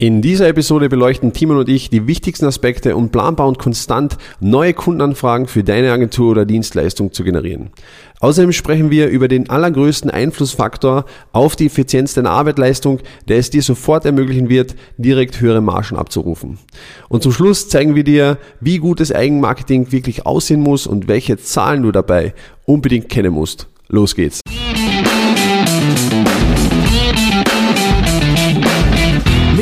In dieser Episode beleuchten Timon und ich die wichtigsten Aspekte, um planbar und konstant neue Kundenanfragen für deine Agentur oder Dienstleistung zu generieren. Außerdem sprechen wir über den allergrößten Einflussfaktor auf die Effizienz deiner Arbeitsleistung, der es dir sofort ermöglichen wird, direkt höhere Margen abzurufen. Und zum Schluss zeigen wir dir, wie gutes Eigenmarketing wirklich aussehen muss und welche Zahlen du dabei unbedingt kennen musst. Los geht's!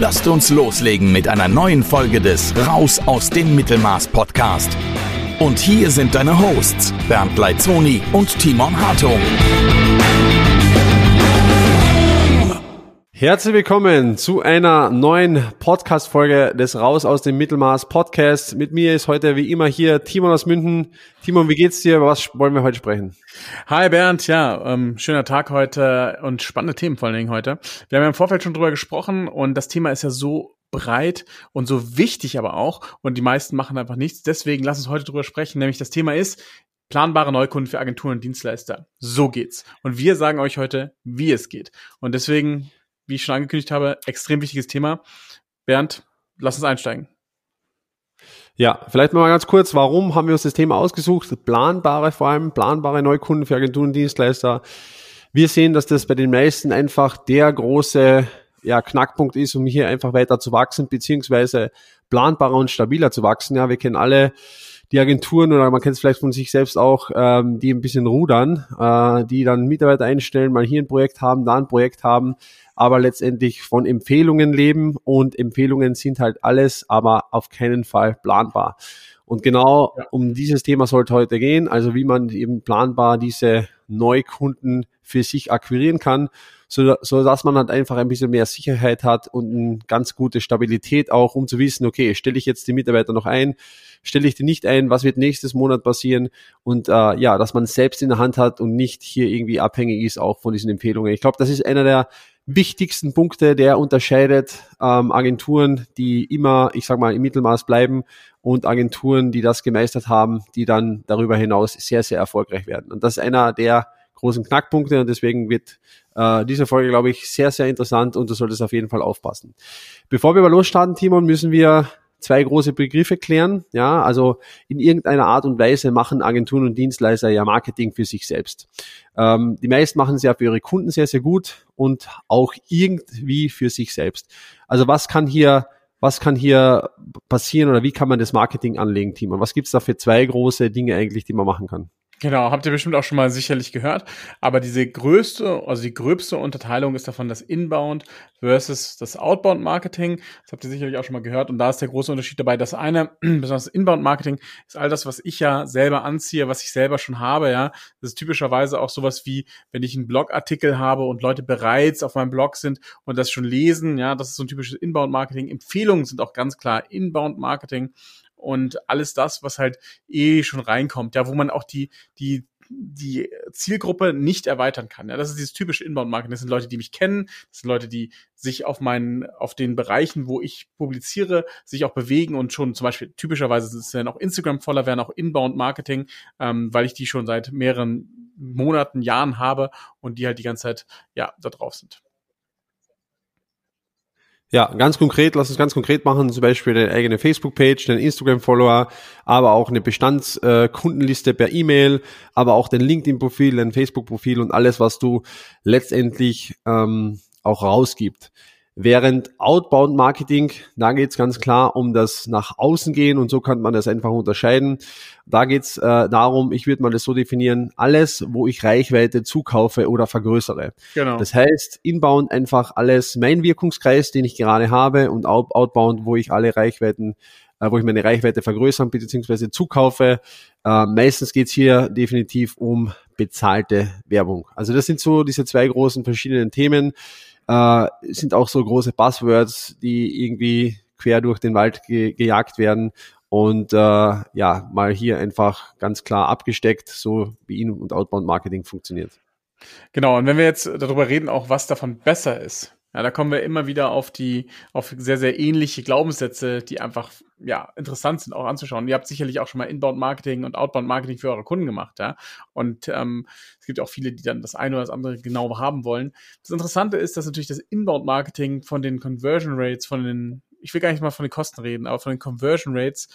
Lasst uns loslegen mit einer neuen Folge des Raus aus dem Mittelmaß Podcast. Und hier sind deine Hosts Bernd Leitzoni und Timon Hartung. Herzlich willkommen zu einer neuen Podcast-Folge des Raus aus dem Mittelmaß Podcasts. Mit mir ist heute wie immer hier Timon aus München. Timon, wie geht's dir? Was wollen wir heute sprechen? Hi Bernd, ja, ähm, schöner Tag heute und spannende Themen vor allen Dingen heute. Wir haben ja im Vorfeld schon drüber gesprochen und das Thema ist ja so breit und so wichtig aber auch und die meisten machen einfach nichts. Deswegen lass uns heute drüber sprechen, nämlich das Thema ist planbare Neukunden für Agenturen und Dienstleister. So geht's. Und wir sagen euch heute, wie es geht. Und deswegen wie ich schon angekündigt habe, extrem wichtiges Thema. Bernd, lass uns einsteigen. Ja, vielleicht mal ganz kurz, warum haben wir uns das Thema ausgesucht? Planbare, vor allem planbare Neukunden für Agenturen Dienstleister. Wir sehen, dass das bei den meisten einfach der große ja, Knackpunkt ist, um hier einfach weiter zu wachsen, beziehungsweise planbarer und stabiler zu wachsen. Ja, wir kennen alle die Agenturen oder man kennt es vielleicht von sich selbst auch, ähm, die ein bisschen rudern, äh, die dann Mitarbeiter einstellen, mal hier ein Projekt haben, da ein Projekt haben, aber letztendlich von Empfehlungen leben und Empfehlungen sind halt alles, aber auf keinen Fall planbar. Und genau ja. um dieses Thema sollte heute gehen, also wie man eben planbar diese Neukunden für sich akquirieren kann, so, so dass man halt einfach ein bisschen mehr Sicherheit hat und eine ganz gute Stabilität auch, um zu wissen, okay, stelle ich jetzt die Mitarbeiter noch ein, stelle ich die nicht ein, was wird nächstes Monat passieren und äh, ja, dass man selbst in der Hand hat und nicht hier irgendwie abhängig ist auch von diesen Empfehlungen. Ich glaube, das ist einer der wichtigsten Punkte, der unterscheidet ähm, Agenturen, die immer, ich sag mal, im Mittelmaß bleiben und Agenturen, die das gemeistert haben, die dann darüber hinaus sehr, sehr erfolgreich werden. Und das ist einer der großen Knackpunkte und deswegen wird äh, diese Folge, glaube ich, sehr, sehr interessant und du solltest auf jeden Fall aufpassen. Bevor wir aber losstarten, Timon, müssen wir zwei große Begriffe klären. Ja, also in irgendeiner Art und Weise machen Agenturen und Dienstleister ja Marketing für sich selbst. Ähm, die meisten machen es ja für ihre Kunden sehr, sehr gut und auch irgendwie für sich selbst. Also was kann hier was kann hier passieren oder wie kann man das Marketing anlegen, Timon? Was gibt's da für zwei große Dinge eigentlich, die man machen kann? Genau, habt ihr bestimmt auch schon mal sicherlich gehört. Aber diese größte, also die gröbste Unterteilung ist davon das Inbound versus das Outbound Marketing. Das habt ihr sicherlich auch schon mal gehört. Und da ist der große Unterschied dabei. Das eine, besonders Inbound Marketing, ist all das, was ich ja selber anziehe, was ich selber schon habe, ja. Das ist typischerweise auch sowas wie, wenn ich einen Blogartikel habe und Leute bereits auf meinem Blog sind und das schon lesen, ja. Das ist so ein typisches Inbound Marketing. Empfehlungen sind auch ganz klar Inbound Marketing und alles das, was halt eh schon reinkommt, ja, wo man auch die, die, die Zielgruppe nicht erweitern kann. Ja, das ist dieses typische Inbound-Marketing. Das sind Leute, die mich kennen. Das sind Leute, die sich auf meinen, auf den Bereichen, wo ich publiziere, sich auch bewegen und schon zum Beispiel typischerweise sind es dann auch Instagram-Follower, werden auch Inbound-Marketing, ähm, weil ich die schon seit mehreren Monaten, Jahren habe und die halt die ganze Zeit, ja, da drauf sind. Ja, ganz konkret, lass uns ganz konkret machen, zum Beispiel deine eigene Facebook-Page, deinen Instagram-Follower, aber auch eine Bestandskundenliste per E-Mail, aber auch dein LinkedIn-Profil, dein Facebook-Profil und alles, was du letztendlich ähm, auch rausgibt. Während Outbound Marketing, da geht's ganz klar um das nach außen gehen und so kann man das einfach unterscheiden. Da geht's äh, darum, ich würde mal das so definieren, alles, wo ich Reichweite zukaufe oder vergrößere. Genau. Das heißt, Inbound einfach alles mein Wirkungskreis, den ich gerade habe und Outbound, wo ich alle Reichweiten äh, wo ich meine Reichweite vergrößern bzw. zukaufe. Äh, meistens geht's hier definitiv um bezahlte Werbung. Also das sind so diese zwei großen verschiedenen Themen äh, sind auch so große Buzzwords, die irgendwie quer durch den Wald ge gejagt werden und äh, ja, mal hier einfach ganz klar abgesteckt, so wie In- und Outbound Marketing funktioniert. Genau, und wenn wir jetzt darüber reden, auch was davon besser ist, ja, da kommen wir immer wieder auf die, auf sehr, sehr ähnliche Glaubenssätze, die einfach, ja, interessant sind auch anzuschauen. Ihr habt sicherlich auch schon mal Inbound Marketing und Outbound Marketing für eure Kunden gemacht, ja. Und ähm, es gibt auch viele, die dann das eine oder das andere genau haben wollen. Das Interessante ist, dass natürlich das Inbound Marketing von den Conversion Rates, von den ich will gar nicht mal von den Kosten reden, aber von den Conversion Rates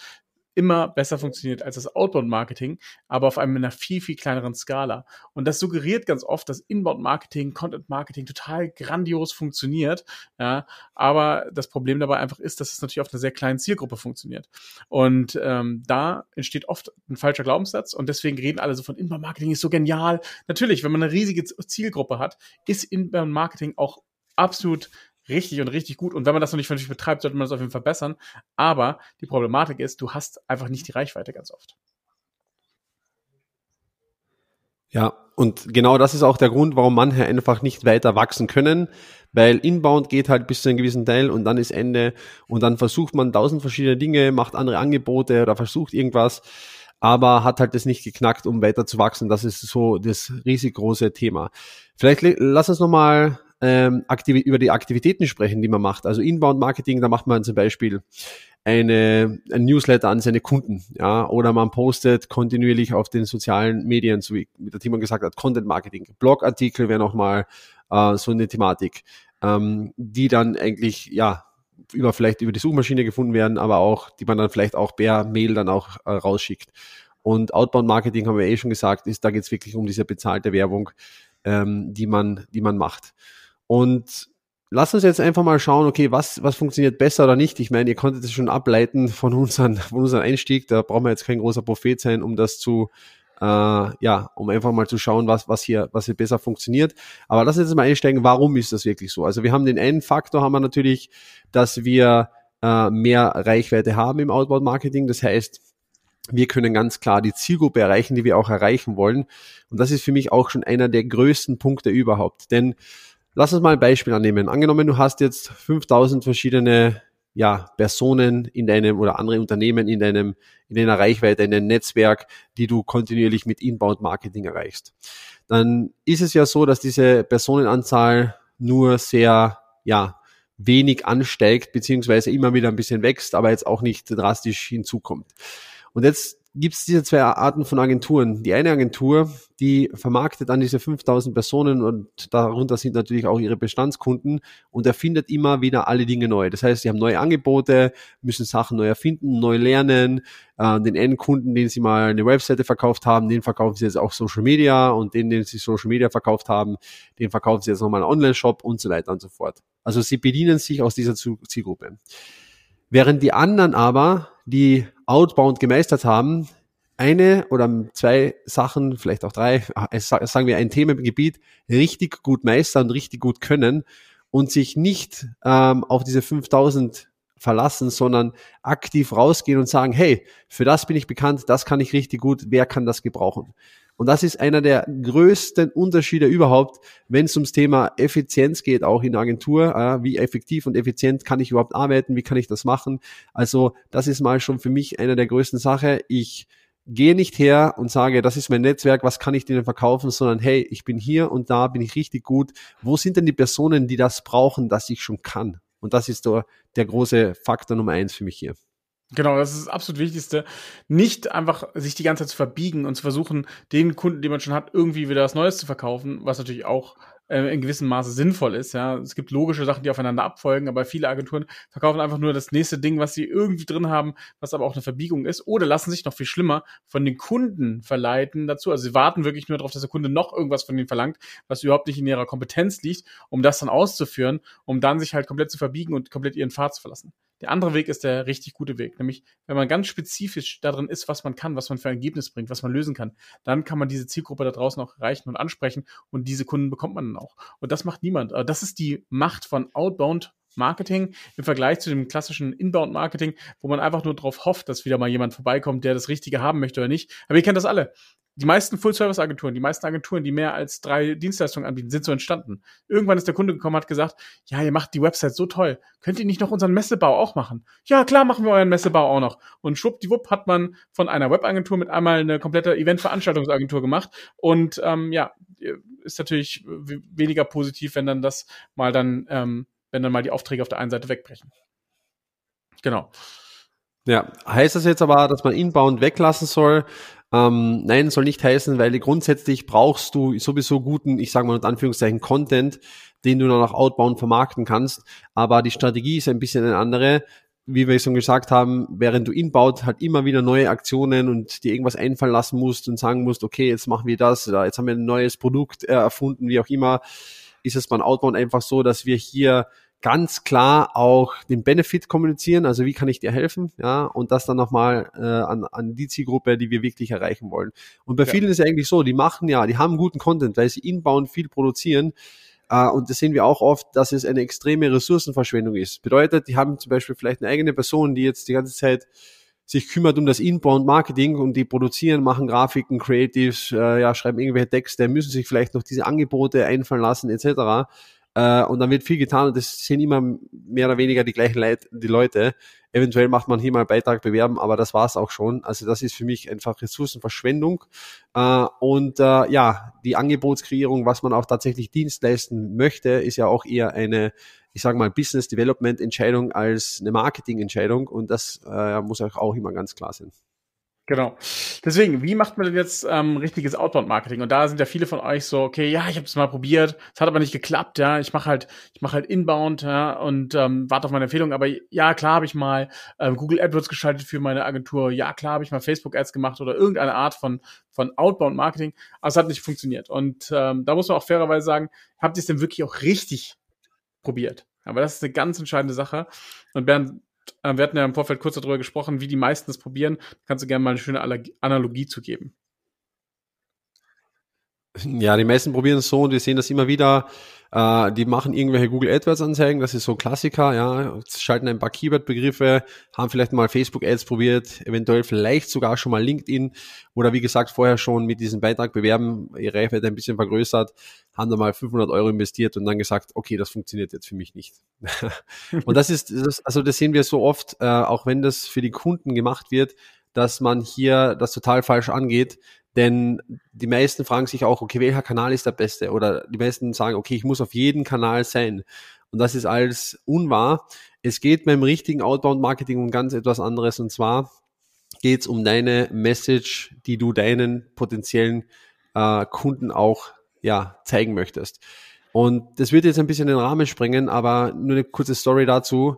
immer besser funktioniert als das Outbound-Marketing, aber auf einem einer viel, viel kleineren Skala. Und das suggeriert ganz oft, dass Inbound-Marketing, Content-Marketing total grandios funktioniert. Ja, aber das Problem dabei einfach ist, dass es natürlich auf einer sehr kleinen Zielgruppe funktioniert. Und ähm, da entsteht oft ein falscher Glaubenssatz und deswegen reden alle so von Inbound-Marketing ist so genial. Natürlich, wenn man eine riesige Zielgruppe hat, ist Inbound-Marketing auch absolut richtig und richtig gut. Und wenn man das noch nicht vernünftig betreibt, sollte man das auf jeden Fall verbessern. Aber die Problematik ist, du hast einfach nicht die Reichweite ganz oft. Ja, und genau das ist auch der Grund, warum manche einfach nicht weiter wachsen können, weil Inbound geht halt bis zu einem gewissen Teil und dann ist Ende und dann versucht man tausend verschiedene Dinge, macht andere Angebote oder versucht irgendwas, aber hat halt das nicht geknackt, um weiter zu wachsen. Das ist so das riesig große Thema. Vielleicht lass uns nochmal ähm, über die Aktivitäten sprechen, die man macht. Also Inbound Marketing, da macht man zum Beispiel eine, ein Newsletter an seine Kunden, ja, oder man postet kontinuierlich auf den sozialen Medien, so wie der Timon gesagt hat, Content Marketing, Blogartikel wäre nochmal äh, so eine Thematik, ähm, die dann eigentlich, ja, über vielleicht über die Suchmaschine gefunden werden, aber auch, die man dann vielleicht auch per Mail dann auch äh, rausschickt. Und Outbound Marketing haben wir eh schon gesagt, ist, da geht es wirklich um diese bezahlte Werbung, ähm, die man, die man macht. Und lass uns jetzt einfach mal schauen, okay, was, was funktioniert besser oder nicht. Ich meine, ihr konntet es schon ableiten von unseren, von unserem Einstieg. Da brauchen wir jetzt kein großer Prophet sein, um das zu, äh, ja, um einfach mal zu schauen, was, was hier, was hier besser funktioniert. Aber lass uns jetzt mal einsteigen, warum ist das wirklich so? Also wir haben den einen Faktor, haben wir natürlich, dass wir äh, mehr Reichweite haben im Outbound Marketing. Das heißt, wir können ganz klar die Zielgruppe erreichen, die wir auch erreichen wollen. Und das ist für mich auch schon einer der größten Punkte überhaupt. Denn Lass uns mal ein Beispiel annehmen. Angenommen, du hast jetzt 5000 verschiedene ja, Personen in deinem oder andere Unternehmen in deinem, in deiner Reichweite, in deinem Netzwerk, die du kontinuierlich mit Inbound Marketing erreichst. Dann ist es ja so, dass diese Personenanzahl nur sehr, ja, wenig ansteigt, beziehungsweise immer wieder ein bisschen wächst, aber jetzt auch nicht drastisch hinzukommt. Und jetzt gibt es diese zwei Arten von Agenturen. Die eine Agentur, die vermarktet an diese 5000 Personen und darunter sind natürlich auch ihre Bestandskunden und erfindet immer wieder alle Dinge neu. Das heißt, sie haben neue Angebote, müssen Sachen neu erfinden, neu lernen. Äh, den Endkunden, den sie mal eine Webseite verkauft haben, den verkaufen sie jetzt auch Social Media und den, den sie Social Media verkauft haben, den verkaufen sie jetzt nochmal einen Online-Shop und so weiter und so fort. Also sie bedienen sich aus dieser Zielgruppe. Während die anderen aber, die Outbound gemeistert haben, eine oder zwei Sachen, vielleicht auch drei, äh, sagen wir ein Themengebiet, richtig gut meistern, richtig gut können und sich nicht ähm, auf diese 5000 verlassen, sondern aktiv rausgehen und sagen, hey, für das bin ich bekannt, das kann ich richtig gut, wer kann das gebrauchen? Und das ist einer der größten Unterschiede überhaupt, wenn es ums Thema Effizienz geht, auch in der Agentur. Äh, wie effektiv und effizient kann ich überhaupt arbeiten? Wie kann ich das machen? Also das ist mal schon für mich einer der größten Sachen. Ich gehe nicht her und sage, das ist mein Netzwerk, was kann ich denen verkaufen, sondern hey, ich bin hier und da bin ich richtig gut. Wo sind denn die Personen, die das brauchen, dass ich schon kann? Und das ist der, der große Faktor Nummer eins für mich hier. Genau, das ist das absolut Wichtigste. Nicht einfach sich die ganze Zeit zu verbiegen und zu versuchen, den Kunden, den man schon hat, irgendwie wieder was Neues zu verkaufen, was natürlich auch äh, in gewissem Maße sinnvoll ist. Ja, es gibt logische Sachen, die aufeinander abfolgen, aber viele Agenturen verkaufen einfach nur das nächste Ding, was sie irgendwie drin haben, was aber auch eine Verbiegung ist, oder lassen sich noch viel schlimmer von den Kunden verleiten dazu. Also sie warten wirklich nur darauf, dass der Kunde noch irgendwas von ihnen verlangt, was überhaupt nicht in ihrer Kompetenz liegt, um das dann auszuführen, um dann sich halt komplett zu verbiegen und komplett ihren Pfad zu verlassen. Der andere Weg ist der richtig gute Weg, nämlich wenn man ganz spezifisch darin ist, was man kann, was man für ein Ergebnis bringt, was man lösen kann, dann kann man diese Zielgruppe da draußen auch erreichen und ansprechen und diese Kunden bekommt man dann auch. Und das macht niemand. Das ist die Macht von Outbound Marketing im Vergleich zu dem klassischen Inbound Marketing, wo man einfach nur darauf hofft, dass wieder mal jemand vorbeikommt, der das Richtige haben möchte oder nicht. Aber ihr kennt das alle die meisten Full-Service-Agenturen, die meisten Agenturen, die mehr als drei Dienstleistungen anbieten, sind so entstanden. Irgendwann ist der Kunde gekommen, hat gesagt, ja, ihr macht die Website so toll. Könnt ihr nicht noch unseren Messebau auch machen? Ja, klar, machen wir euren Messebau auch noch. Und schwuppdiwupp hat man von einer Webagentur mit einmal eine komplette Event-Veranstaltungsagentur gemacht. Und ähm, ja, ist natürlich weniger positiv, wenn dann das mal dann, ähm, wenn dann mal die Aufträge auf der einen Seite wegbrechen. Genau. Ja, heißt das jetzt aber, dass man inbound weglassen soll? Ähm, nein, soll nicht heißen, weil grundsätzlich brauchst du sowieso guten, ich sage mal in Anführungszeichen, Content, den du dann auch outbound vermarkten kannst. Aber die Strategie ist ein bisschen eine andere. Wie wir schon gesagt haben, während du inbound halt immer wieder neue Aktionen und dir irgendwas einfallen lassen musst und sagen musst, okay, jetzt machen wir das, oder jetzt haben wir ein neues Produkt äh, erfunden, wie auch immer, ist es beim Outbound einfach so, dass wir hier ganz klar auch den Benefit kommunizieren, also wie kann ich dir helfen, ja, und das dann nochmal äh, an, an die Zielgruppe, die wir wirklich erreichen wollen. Und bei ja. vielen ist es eigentlich so, die machen ja, die haben guten Content, weil sie inbound viel produzieren, äh, und das sehen wir auch oft, dass es eine extreme Ressourcenverschwendung ist. Bedeutet, die haben zum Beispiel vielleicht eine eigene Person, die jetzt die ganze Zeit sich kümmert um das Inbound Marketing und die produzieren, machen Grafiken, Creatives, äh, ja, schreiben irgendwelche Texte, müssen sich vielleicht noch diese Angebote einfallen lassen, etc. Äh, und dann wird viel getan und das sind immer mehr oder weniger die gleichen Leit die Leute. Eventuell macht man hier mal einen Beitrag bewerben, aber das war's auch schon. Also das ist für mich einfach Ressourcenverschwendung. Äh, und äh, ja, die Angebotskreierung, was man auch tatsächlich Dienst leisten möchte, ist ja auch eher eine, ich sage mal, Business Development Entscheidung als eine Marketing Entscheidung. Und das äh, muss auch immer ganz klar sein. Genau. Deswegen, wie macht man denn jetzt ähm, richtiges Outbound-Marketing? Und da sind ja viele von euch so, okay, ja, ich habe es mal probiert, es hat aber nicht geklappt, ja, ich mache halt, ich mache halt Inbound, ja, und ähm, warte auf meine Empfehlung. Aber ja, klar habe ich mal ähm, Google AdWords geschaltet für meine Agentur, ja, klar habe ich mal Facebook Ads gemacht oder irgendeine Art von von Outbound-Marketing, aber es hat nicht funktioniert. Und ähm, da muss man auch fairerweise sagen, habt ihr es denn wirklich auch richtig probiert? Aber das ist eine ganz entscheidende Sache. Und Bernd, wir hatten ja im Vorfeld kurz darüber gesprochen, wie die meisten das probieren. Kannst du gerne mal eine schöne Analogie zu geben? Ja, die meisten probieren es so und wir sehen das immer wieder. Äh, die machen irgendwelche Google AdWords Anzeigen, das ist so ein Klassiker, ja, schalten ein paar Keyword-Begriffe, haben vielleicht mal Facebook Ads probiert, eventuell vielleicht sogar schon mal LinkedIn oder wie gesagt vorher schon mit diesem Beitrag bewerben, ihre Reichweite ein bisschen vergrößert, haben da mal 500 Euro investiert und dann gesagt, okay, das funktioniert jetzt für mich nicht. und das ist, das, also das sehen wir so oft, äh, auch wenn das für die Kunden gemacht wird, dass man hier das total falsch angeht, denn die meisten fragen sich auch, okay, welcher Kanal ist der beste? Oder die meisten sagen, okay, ich muss auf jeden Kanal sein. Und das ist alles unwahr. Es geht beim richtigen Outbound-Marketing um ganz etwas anderes. Und zwar geht es um deine Message, die du deinen potenziellen äh, Kunden auch ja, zeigen möchtest. Und das wird jetzt ein bisschen den Rahmen sprengen, aber nur eine kurze Story dazu.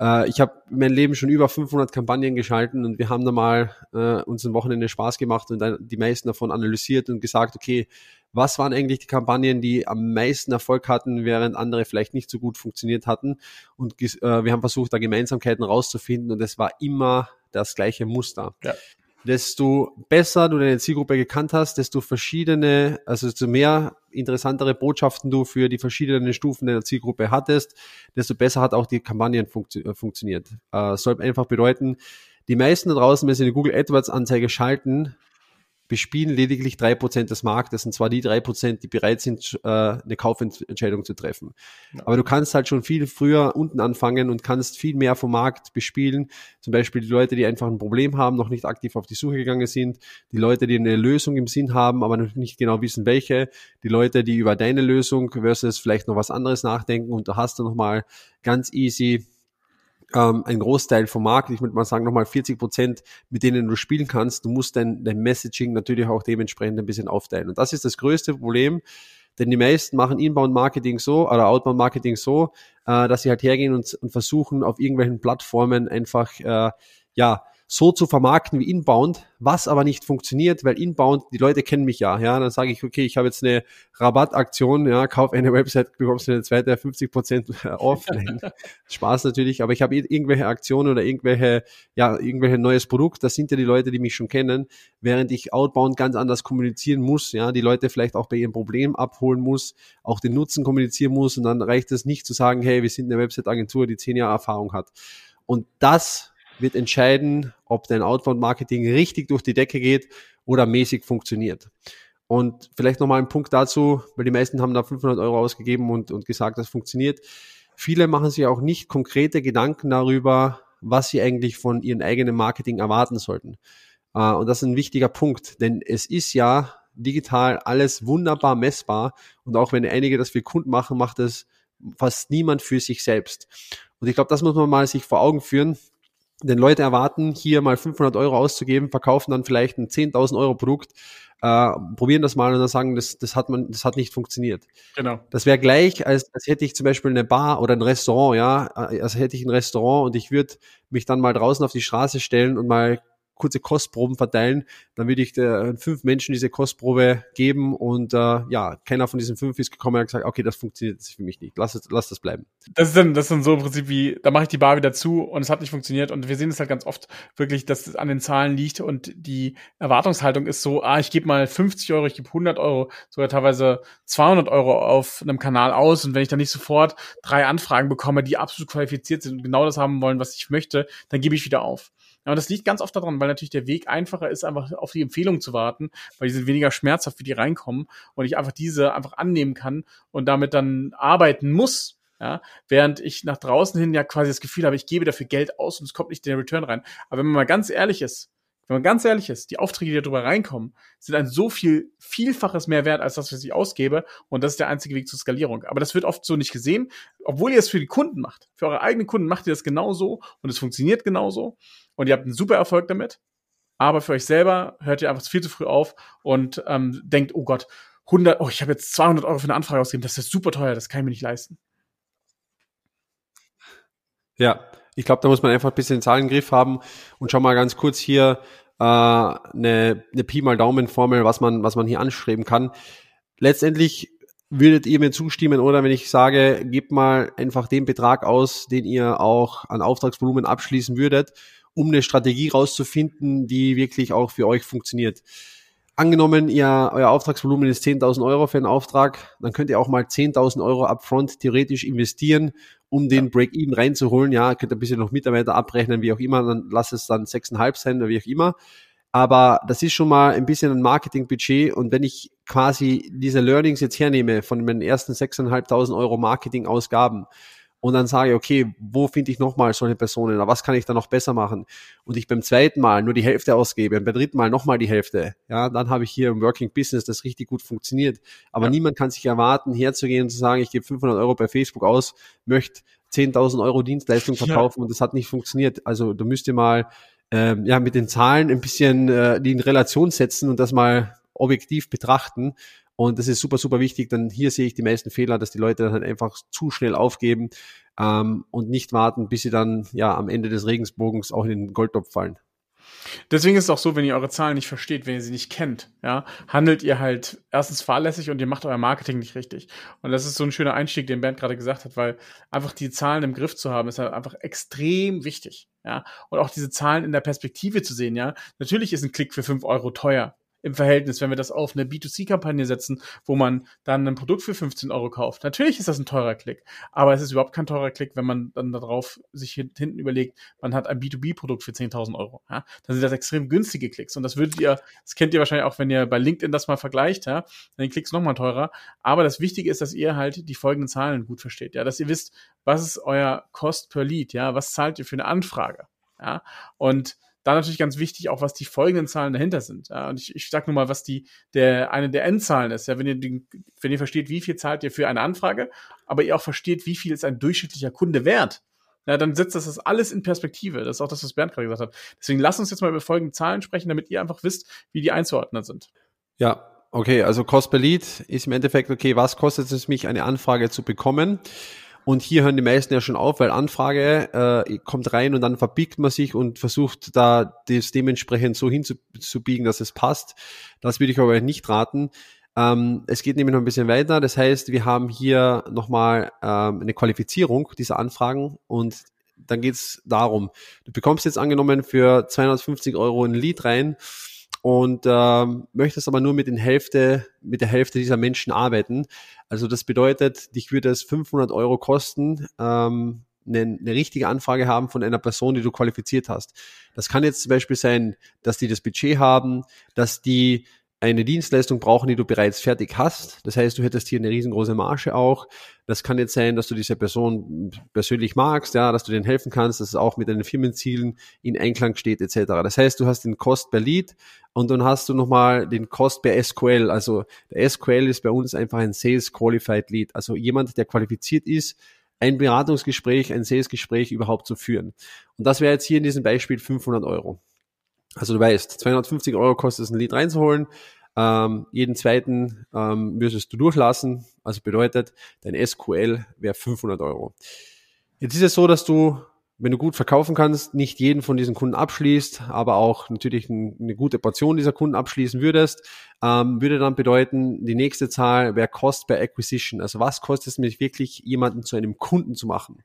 Äh, ich habe mein Leben schon über 500 Kampagnen geschalten und wir haben da mal äh, uns ein Wochenende Spaß gemacht und dann die meisten davon analysiert und gesagt, okay, was waren eigentlich die Kampagnen, die am meisten Erfolg hatten, während andere vielleicht nicht so gut funktioniert hatten. Und äh, wir haben versucht, da Gemeinsamkeiten rauszufinden und es war immer das gleiche Muster. Ja desto besser du deine Zielgruppe gekannt hast, desto verschiedene, also desto mehr interessantere Botschaften du für die verschiedenen Stufen deiner Zielgruppe hattest, desto besser hat auch die Kampagnen funktio äh, funktioniert. Äh, soll einfach bedeuten, die meisten da draußen, wenn sie eine Google AdWords Anzeige schalten, bespielen lediglich drei Prozent des Marktes, und zwar die drei Prozent, die bereit sind, äh, eine Kaufentscheidung zu treffen. Ja. Aber du kannst halt schon viel früher unten anfangen und kannst viel mehr vom Markt bespielen. Zum Beispiel die Leute, die einfach ein Problem haben, noch nicht aktiv auf die Suche gegangen sind, die Leute, die eine Lösung im Sinn haben, aber noch nicht genau wissen, welche, die Leute, die über deine Lösung versus vielleicht noch was anderes nachdenken und da hast du nochmal ganz easy ähm, ein Großteil vom Markt, ich würde mal sagen nochmal 40 Prozent, mit denen du spielen kannst. Du musst dein, dein Messaging natürlich auch dementsprechend ein bisschen aufteilen. Und das ist das größte Problem, denn die meisten machen Inbound-Marketing so oder Outbound-Marketing so, äh, dass sie halt hergehen und, und versuchen, auf irgendwelchen Plattformen einfach äh, ja so zu vermarkten wie Inbound, was aber nicht funktioniert, weil Inbound, die Leute kennen mich ja, ja, dann sage ich, okay, ich habe jetzt eine Rabattaktion, ja, kauf eine Website, bekommst du eine zweite 50% off. Spaß natürlich, aber ich habe irgendwelche Aktionen oder irgendwelche, ja, irgendwelche neues Produkt, das sind ja die Leute, die mich schon kennen, während ich Outbound ganz anders kommunizieren muss, ja, die Leute vielleicht auch bei ihrem Problem abholen muss, auch den Nutzen kommunizieren muss und dann reicht es nicht zu sagen, hey, wir sind eine Website-Agentur, die zehn Jahre Erfahrung hat. Und das wird entscheiden, ob dein Outbound-Marketing richtig durch die Decke geht oder mäßig funktioniert. Und vielleicht nochmal ein Punkt dazu, weil die meisten haben da 500 Euro ausgegeben und, und gesagt, das funktioniert. Viele machen sich auch nicht konkrete Gedanken darüber, was sie eigentlich von ihrem eigenen Marketing erwarten sollten. Uh, und das ist ein wichtiger Punkt, denn es ist ja digital alles wunderbar messbar. Und auch wenn einige das für Kunden machen, macht es fast niemand für sich selbst. Und ich glaube, das muss man mal sich vor Augen führen. Denn Leute erwarten, hier mal 500 Euro auszugeben, verkaufen dann vielleicht ein 10.000 Euro Produkt, äh, probieren das mal und dann sagen, das, das hat man, das hat nicht funktioniert. Genau. Das wäre gleich, als, als hätte ich zum Beispiel eine Bar oder ein Restaurant, ja, als hätte ich ein Restaurant und ich würde mich dann mal draußen auf die Straße stellen und mal kurze Kostproben verteilen, dann würde ich äh, fünf Menschen diese Kostprobe geben und äh, ja, keiner von diesen fünf ist gekommen und hat gesagt, okay, das funktioniert für mich nicht, lass, es, lass das bleiben. Das ist dann, das ist dann so im Prinzip wie, da mache ich die Bar wieder zu und es hat nicht funktioniert und wir sehen es halt ganz oft wirklich, dass es an den Zahlen liegt und die Erwartungshaltung ist so, ah, ich gebe mal 50 Euro, ich gebe 100 Euro, sogar teilweise 200 Euro auf einem Kanal aus und wenn ich dann nicht sofort drei Anfragen bekomme, die absolut qualifiziert sind und genau das haben wollen, was ich möchte, dann gebe ich wieder auf. Aber das liegt ganz oft daran, weil natürlich der Weg einfacher ist, einfach auf die Empfehlung zu warten, weil die sind weniger schmerzhaft, wie die reinkommen und ich einfach diese einfach annehmen kann und damit dann arbeiten muss. Ja, während ich nach draußen hin ja quasi das Gefühl habe, ich gebe dafür Geld aus und es kommt nicht in den Return rein. Aber wenn man mal ganz ehrlich ist, wenn man ganz ehrlich ist, die Aufträge, die darüber reinkommen, sind ein so viel Vielfaches mehr wert als das, was ich ausgebe. Und das ist der einzige Weg zur Skalierung. Aber das wird oft so nicht gesehen, obwohl ihr es für die Kunden macht. Für eure eigenen Kunden macht ihr das genauso und es funktioniert genauso. Und ihr habt einen super Erfolg damit. Aber für euch selber hört ihr einfach viel zu früh auf und ähm, denkt, oh Gott, 100, oh, ich habe jetzt 200 Euro für eine Anfrage ausgegeben, das ist super teuer, das kann ich mir nicht leisten. Ja, ich glaube, da muss man einfach ein bisschen den Zahlengriff haben und schau mal ganz kurz hier äh, eine, eine Pi mal Daumen Formel, was man, was man hier anstreben kann. Letztendlich würdet ihr mir zustimmen oder wenn ich sage, gebt mal einfach den Betrag aus, den ihr auch an Auftragsvolumen abschließen würdet, um eine Strategie rauszufinden, die wirklich auch für euch funktioniert. Angenommen, ihr, euer Auftragsvolumen ist 10.000 Euro für einen Auftrag, dann könnt ihr auch mal 10.000 Euro upfront theoretisch investieren um den. Break-Even reinzuholen. Ja, könnt ein bisschen noch Mitarbeiter abrechnen, wie auch immer, dann lasst es dann 6,5 sein oder wie auch immer. Aber das ist schon mal ein bisschen ein Marketingbudget und wenn ich quasi diese Learnings jetzt hernehme von meinen ersten 6.500 Euro Marketingausgaben und dann sage, okay, wo finde ich nochmal solche Personen, was kann ich da noch besser machen? Und ich beim zweiten Mal nur die Hälfte ausgebe und beim dritten Mal nochmal die Hälfte, ja, dann habe ich hier ein Working Business, das richtig gut funktioniert. Aber ja. niemand kann sich erwarten, herzugehen und zu sagen, ich gebe 500 Euro bei Facebook aus, möchte 10.000 Euro Dienstleistung verkaufen ja. und das hat nicht funktioniert. Also du müsst ihr mal ähm, ja mit den Zahlen ein bisschen äh, die in Relation setzen und das mal objektiv betrachten und das ist super, super wichtig, denn hier sehe ich die meisten Fehler, dass die Leute dann halt einfach zu schnell aufgeben ähm, und nicht warten, bis sie dann ja am Ende des Regensbogens auch in den Goldtopf fallen. Deswegen ist es auch so, wenn ihr eure Zahlen nicht versteht, wenn ihr sie nicht kennt, ja, handelt ihr halt erstens fahrlässig und ihr macht euer Marketing nicht richtig. Und das ist so ein schöner Einstieg, den Bernd gerade gesagt hat, weil einfach die Zahlen im Griff zu haben, ist halt einfach extrem wichtig, ja. Und auch diese Zahlen in der Perspektive zu sehen, ja. Natürlich ist ein Klick für fünf Euro teuer, im Verhältnis, wenn wir das auf eine B2C-Kampagne setzen, wo man dann ein Produkt für 15 Euro kauft. Natürlich ist das ein teurer Klick, aber es ist überhaupt kein teurer Klick, wenn man dann darauf sich hinten überlegt, man hat ein B2B-Produkt für 10.000 Euro. Ja? Dann sind das extrem günstige Klicks und das würdet ihr, das kennt ihr wahrscheinlich auch, wenn ihr bei LinkedIn das mal vergleicht, ja? dann Klicks nochmal teurer. Aber das Wichtige ist, dass ihr halt die folgenden Zahlen gut versteht, ja, dass ihr wisst, was ist euer Cost per Lead, ja, was zahlt ihr für eine Anfrage, ja, und da natürlich ganz wichtig, auch was die folgenden Zahlen dahinter sind. Ja, und ich, ich sage nur mal, was die der eine der Endzahlen ist. Ja, wenn ihr den, wenn ihr versteht, wie viel zahlt ihr für eine Anfrage, aber ihr auch versteht, wie viel ist ein durchschnittlicher Kunde wert, ja, dann setzt das, das alles in Perspektive. Das ist auch das, was Bernd gerade gesagt hat. Deswegen lasst uns jetzt mal über folgende Zahlen sprechen, damit ihr einfach wisst, wie die einzuordnen sind. Ja, okay, also Cost per Lead ist im Endeffekt, okay, was kostet es mich, eine Anfrage zu bekommen? Und hier hören die meisten ja schon auf, weil Anfrage äh, kommt rein und dann verbiegt man sich und versucht da das dementsprechend so hinzubiegen, dass es passt. Das würde ich aber nicht raten. Ähm, es geht nämlich noch ein bisschen weiter. Das heißt, wir haben hier nochmal ähm, eine Qualifizierung dieser Anfragen und dann geht es darum, du bekommst jetzt angenommen für 250 Euro ein Lied rein und ähm, möchtest aber nur mit, den Hälfte, mit der Hälfte dieser Menschen arbeiten. Also das bedeutet, dich würde es 500 Euro kosten, ähm, eine, eine richtige Anfrage haben von einer Person, die du qualifiziert hast. Das kann jetzt zum Beispiel sein, dass die das Budget haben, dass die eine Dienstleistung brauchen, die du bereits fertig hast. Das heißt, du hättest hier eine riesengroße Marge auch. Das kann jetzt sein, dass du diese Person persönlich magst, ja, dass du denen helfen kannst, dass es auch mit deinen Firmenzielen in Einklang steht, etc. Das heißt, du hast den Cost per Lead und dann hast du nochmal den Cost per SQL. Also der SQL ist bei uns einfach ein Sales Qualified Lead, also jemand, der qualifiziert ist, ein Beratungsgespräch, ein Salesgespräch überhaupt zu führen. Und das wäre jetzt hier in diesem Beispiel 500 Euro. Also du weißt, 250 Euro kostet es, ein Lied reinzuholen. Ähm, jeden zweiten ähm, müsstest du durchlassen. Also bedeutet, dein SQL wäre 500 Euro. Jetzt ist es so, dass du wenn du gut verkaufen kannst, nicht jeden von diesen Kunden abschließt, aber auch natürlich eine gute Portion dieser Kunden abschließen würdest, ähm, würde dann bedeuten, die nächste Zahl wäre Cost per Acquisition. Also was kostet es mich wirklich, jemanden zu einem Kunden zu machen?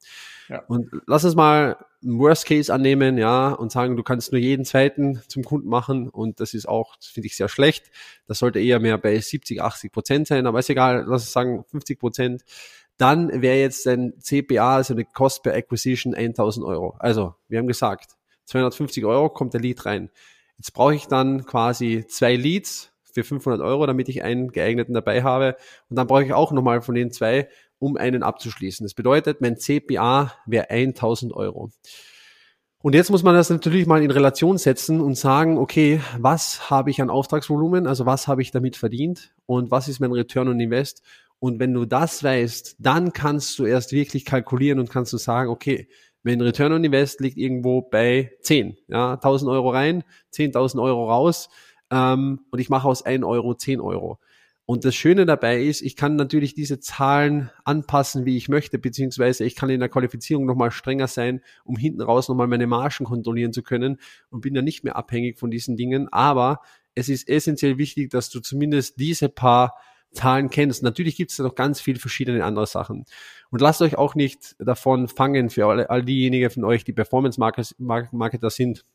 Ja. Und lass uns mal einen Worst Case annehmen, ja, und sagen, du kannst nur jeden zweiten zum Kunden machen und das ist auch, finde ich sehr schlecht. Das sollte eher mehr bei 70, 80 Prozent sein, aber ist egal, lass uns sagen 50 Prozent dann wäre jetzt ein CPA, also eine Cost per Acquisition 1000 Euro. Also, wir haben gesagt, 250 Euro kommt der Lead rein. Jetzt brauche ich dann quasi zwei Leads für 500 Euro, damit ich einen geeigneten dabei habe. Und dann brauche ich auch nochmal von den zwei, um einen abzuschließen. Das bedeutet, mein CPA wäre 1000 Euro. Und jetzt muss man das natürlich mal in Relation setzen und sagen, okay, was habe ich an Auftragsvolumen, also was habe ich damit verdient und was ist mein Return on Invest und wenn du das weißt, dann kannst du erst wirklich kalkulieren und kannst du sagen, okay, wenn Return on Invest liegt irgendwo bei 10, ja, 1000 Euro rein, 10.000 Euro raus ähm, und ich mache aus 1 Euro 10 Euro. Und das Schöne dabei ist, ich kann natürlich diese Zahlen anpassen, wie ich möchte, beziehungsweise ich kann in der Qualifizierung nochmal strenger sein, um hinten raus nochmal meine Margen kontrollieren zu können und bin ja nicht mehr abhängig von diesen Dingen. Aber es ist essentiell wichtig, dass du zumindest diese paar Zahlen kennst. Natürlich gibt es da noch ganz viele verschiedene andere Sachen. Und lasst euch auch nicht davon fangen, für alle, all diejenigen von euch, die Performance-Marketer sind,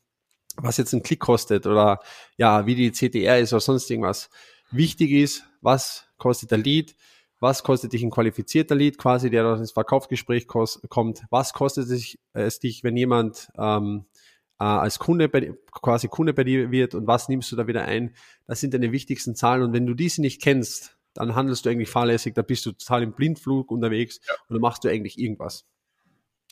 was jetzt ein Klick kostet oder ja, wie die CTR ist oder sonst irgendwas. Wichtig ist, was kostet der Lead, was kostet dich ein qualifizierter Lead, quasi, der ins Verkaufsgespräch kommt, was kostet es dich, wenn jemand ähm, äh, als Kunde bei, quasi Kunde bei dir wird und was nimmst du da wieder ein? Das sind deine wichtigsten Zahlen und wenn du diese nicht kennst, dann handelst du eigentlich fahrlässig, da bist du total im Blindflug unterwegs ja. und dann machst du eigentlich irgendwas.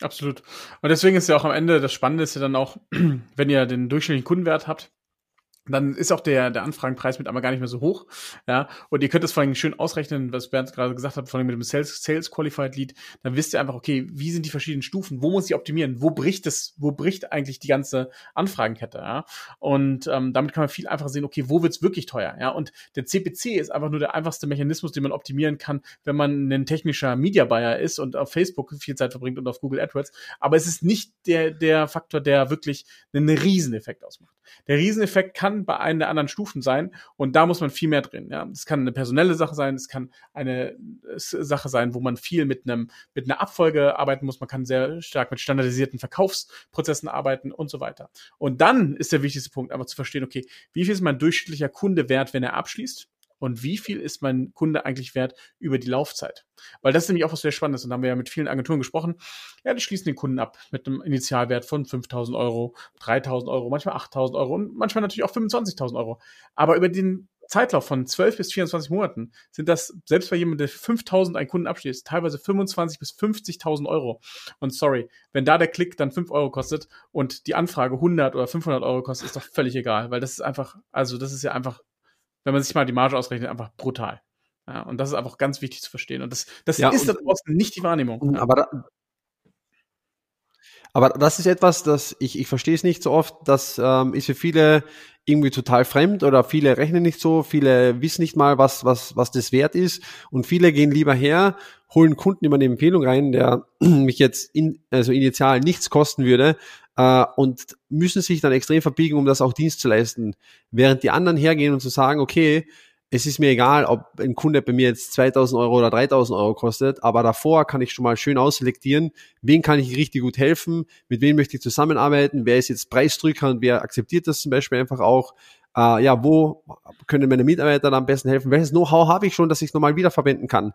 Absolut. Und deswegen ist ja auch am Ende das Spannende ist ja dann auch, wenn ihr den durchschnittlichen Kundenwert habt, dann ist auch der, der Anfragenpreis mit einmal gar nicht mehr so hoch. Ja, und ihr könnt das vor allem schön ausrechnen, was Bernd gerade gesagt hat, vor allem mit dem Sales, Sales Qualified Lead. Dann wisst ihr einfach, okay, wie sind die verschiedenen Stufen? Wo muss ich optimieren? Wo bricht es, wo bricht eigentlich die ganze Anfragenkette? Ja, und ähm, damit kann man viel einfacher sehen, okay, wo wird's wirklich teuer? Ja, und der CPC ist einfach nur der einfachste Mechanismus, den man optimieren kann, wenn man ein technischer Media Buyer ist und auf Facebook viel Zeit verbringt und auf Google AdWords. Aber es ist nicht der, der Faktor, der wirklich einen Rieseneffekt ausmacht. Der Rieseneffekt kann bei einer der anderen Stufen sein und da muss man viel mehr drin. Ja, es kann eine personelle Sache sein, es kann eine Sache sein, wo man viel mit einem mit einer Abfolge arbeiten muss. Man kann sehr stark mit standardisierten Verkaufsprozessen arbeiten und so weiter. Und dann ist der wichtigste Punkt einfach zu verstehen, okay, wie viel ist mein durchschnittlicher Kunde wert, wenn er abschließt? Und wie viel ist mein Kunde eigentlich wert über die Laufzeit? Weil das ist nämlich auch was sehr Spannendes und da haben wir ja mit vielen Agenturen gesprochen. Ja, die schließen den Kunden ab mit einem Initialwert von 5.000 Euro, 3.000 Euro, manchmal 8.000 Euro und manchmal natürlich auch 25.000 Euro. Aber über den Zeitlauf von 12 bis 24 Monaten sind das, selbst bei jemandem, der 5000 einen Kunden abschließt, teilweise 25 bis 50.000 Euro. Und sorry, wenn da der Klick dann 5 Euro kostet und die Anfrage 100 oder 500 Euro kostet, ist doch völlig egal, weil das ist einfach, also das ist ja einfach wenn man sich mal die Marge ausrechnet, einfach brutal. Ja, und das ist einfach ganz wichtig zu verstehen. Und das, das ja, ist da draußen nicht die Wahrnehmung. Aber, da, aber das ist etwas, das ich, ich verstehe es nicht so oft. Das ähm, ist für viele irgendwie total fremd oder viele rechnen nicht so, viele wissen nicht mal, was, was, was das wert ist. Und viele gehen lieber her, holen Kunden immer eine Empfehlung rein, der mich jetzt in, also initial nichts kosten würde, äh, und müssen sich dann extrem verbiegen, um das auch Dienst zu leisten. Während die anderen hergehen und zu sagen, okay, es ist mir egal, ob ein Kunde bei mir jetzt 2000 Euro oder 3000 Euro kostet, aber davor kann ich schon mal schön ausselektieren, wen kann ich richtig gut helfen, mit wem möchte ich zusammenarbeiten, wer ist jetzt Preisdrücker und wer akzeptiert das zum Beispiel einfach auch. Äh, ja, wo können meine Mitarbeiter da am besten helfen? Welches Know-how habe ich schon, dass ich nochmal wiederverwenden kann?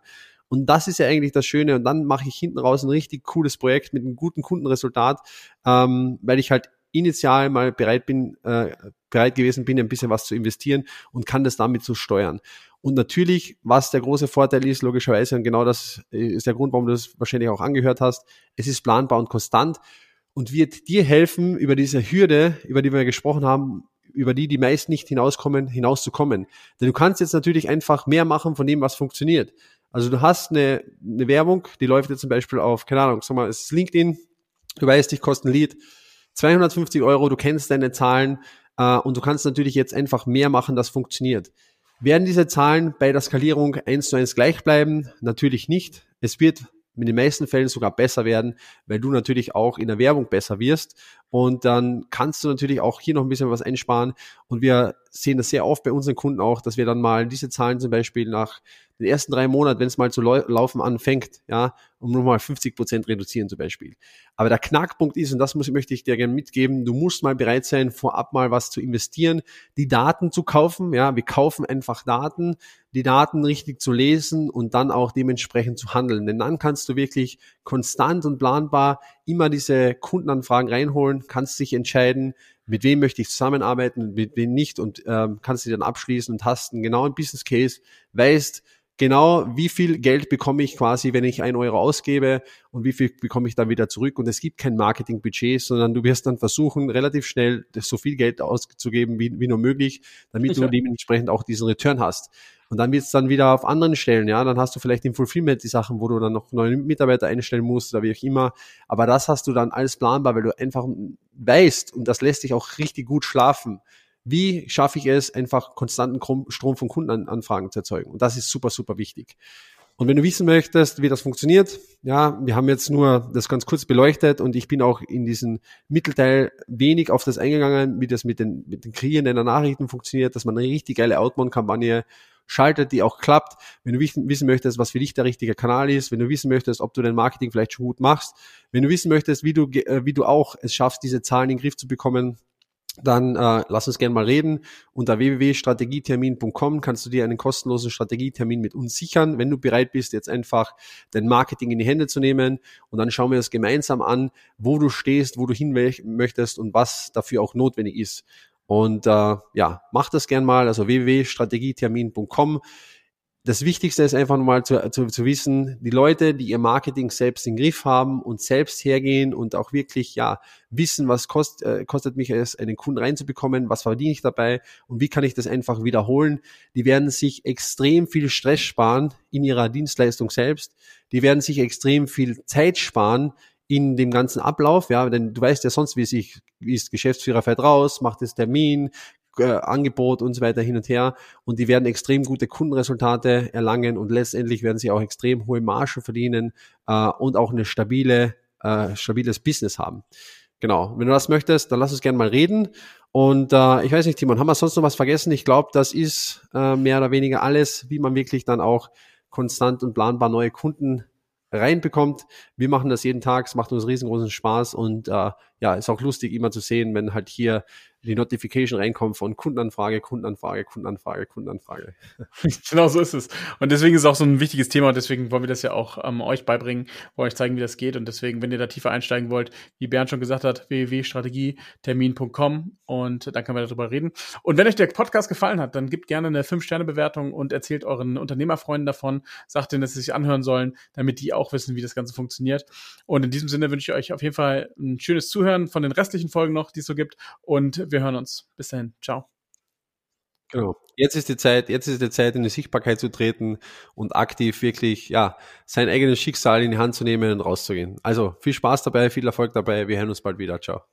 Und das ist ja eigentlich das Schöne. Und dann mache ich hinten raus ein richtig cooles Projekt mit einem guten Kundenresultat, ähm, weil ich halt initial mal bereit bin, äh, bereit gewesen bin, ein bisschen was zu investieren und kann das damit so steuern. Und natürlich, was der große Vorteil ist, logischerweise, und genau das ist der Grund, warum du das wahrscheinlich auch angehört hast, es ist planbar und konstant und wird dir helfen, über diese Hürde, über die wir gesprochen haben, über die die meisten nicht hinauskommen, hinauszukommen. Denn du kannst jetzt natürlich einfach mehr machen von dem, was funktioniert. Also du hast eine, eine Werbung, die läuft jetzt zum Beispiel auf, keine Ahnung, sag mal, es ist LinkedIn, du weißt, dich kostet ein Lied 250 Euro, du kennst deine Zahlen äh, und du kannst natürlich jetzt einfach mehr machen, das funktioniert. Werden diese Zahlen bei der Skalierung eins zu eins gleich bleiben? Natürlich nicht. Es wird in den meisten Fällen sogar besser werden, weil du natürlich auch in der Werbung besser wirst. Und dann kannst du natürlich auch hier noch ein bisschen was einsparen. Und wir sehen das sehr oft bei unseren Kunden auch, dass wir dann mal diese Zahlen zum Beispiel nach den ersten drei Monaten, wenn es mal zu laufen anfängt, ja, um nochmal 50 Prozent reduzieren zum Beispiel. Aber der Knackpunkt ist, und das muss, möchte ich dir gerne mitgeben, du musst mal bereit sein, vorab mal was zu investieren, die Daten zu kaufen, ja, wir kaufen einfach Daten, die Daten richtig zu lesen und dann auch dementsprechend zu handeln. Denn dann kannst du wirklich konstant und planbar immer diese Kundenanfragen reinholen, kannst dich entscheiden, mit wem möchte ich zusammenarbeiten, mit wem nicht und ähm, kannst sie dann abschließen und hast einen genauen Business Case, weißt, genau, wie viel Geld bekomme ich quasi, wenn ich ein Euro ausgebe und wie viel bekomme ich dann wieder zurück. Und es gibt kein Marketingbudget, sondern du wirst dann versuchen, relativ schnell so viel Geld auszugeben wie, wie nur möglich, damit du dementsprechend auch diesen Return hast. Und dann wird es dann wieder auf anderen Stellen, ja, dann hast du vielleicht im Fulfillment die Sachen, wo du dann noch neue Mitarbeiter einstellen musst oder wie auch immer. Aber das hast du dann alles planbar, weil du einfach weißt und das lässt dich auch richtig gut schlafen wie schaffe ich es, einfach konstanten Strom von Kundenanfragen zu erzeugen? Und das ist super, super wichtig. Und wenn du wissen möchtest, wie das funktioniert, ja, wir haben jetzt nur das ganz kurz beleuchtet und ich bin auch in diesem Mittelteil wenig auf das eingegangen, wie das mit den, mit den Kreieren der Nachrichten funktioniert, dass man eine richtig geile Outbound-Kampagne schaltet, die auch klappt. Wenn du wissen möchtest, was für dich der richtige Kanal ist, wenn du wissen möchtest, ob du dein Marketing vielleicht schon gut machst, wenn du wissen möchtest, wie du, äh, wie du auch es schaffst, diese Zahlen in den Griff zu bekommen, dann äh, lass uns gerne mal reden. Unter www.strategietermin.com kannst du dir einen kostenlosen Strategietermin mit uns sichern, wenn du bereit bist, jetzt einfach dein Marketing in die Hände zu nehmen. Und dann schauen wir das gemeinsam an, wo du stehst, wo du hin möchtest und was dafür auch notwendig ist. Und äh, ja, mach das gern mal, also www.strategietermin.com das Wichtigste ist einfach nochmal zu, zu, zu wissen, die Leute, die ihr Marketing selbst im Griff haben und selbst hergehen und auch wirklich ja wissen, was kost, äh, kostet mich es, einen Kunden reinzubekommen, was verdiene ich dabei und wie kann ich das einfach wiederholen, die werden sich extrem viel Stress sparen in ihrer Dienstleistung selbst, die werden sich extrem viel Zeit sparen in dem ganzen Ablauf, ja, denn du weißt ja sonst, wie sich, wie ist Geschäftsführer fährt raus, macht das Termin, äh, Angebot und so weiter hin und her und die werden extrem gute Kundenresultate erlangen und letztendlich werden sie auch extrem hohe Margen verdienen äh, und auch eine stabile, äh, stabiles Business haben. Genau. Wenn du das möchtest, dann lass uns gerne mal reden. Und äh, ich weiß nicht, Timon, haben wir sonst noch was vergessen? Ich glaube, das ist äh, mehr oder weniger alles, wie man wirklich dann auch konstant und planbar neue Kunden reinbekommt. Wir machen das jeden Tag, es macht uns riesengroßen Spaß und äh, ja, ist auch lustig immer zu sehen, wenn halt hier die Notification reinkommt von Kundenanfrage, Kundenanfrage, Kundenanfrage, Kundenanfrage. genau so ist es. Und deswegen ist es auch so ein wichtiges Thema und deswegen wollen wir das ja auch ähm, euch beibringen, wollen euch zeigen, wie das geht. Und deswegen, wenn ihr da tiefer einsteigen wollt, wie Bernd schon gesagt hat, www.strategietermin.com und dann können wir darüber reden. Und wenn euch der Podcast gefallen hat, dann gebt gerne eine 5-Sterne-Bewertung und erzählt euren Unternehmerfreunden davon, sagt denen, dass sie sich anhören sollen, damit die auch wissen, wie das Ganze funktioniert. Und in diesem Sinne wünsche ich euch auf jeden Fall ein schönes Zuhören von den restlichen Folgen noch, die es so gibt. Und wir hören uns. Bis dahin. Ciao. Genau. Jetzt ist die Zeit, jetzt ist die Zeit, in die Sichtbarkeit zu treten und aktiv wirklich, ja, sein eigenes Schicksal in die Hand zu nehmen und rauszugehen. Also viel Spaß dabei, viel Erfolg dabei. Wir hören uns bald wieder. Ciao.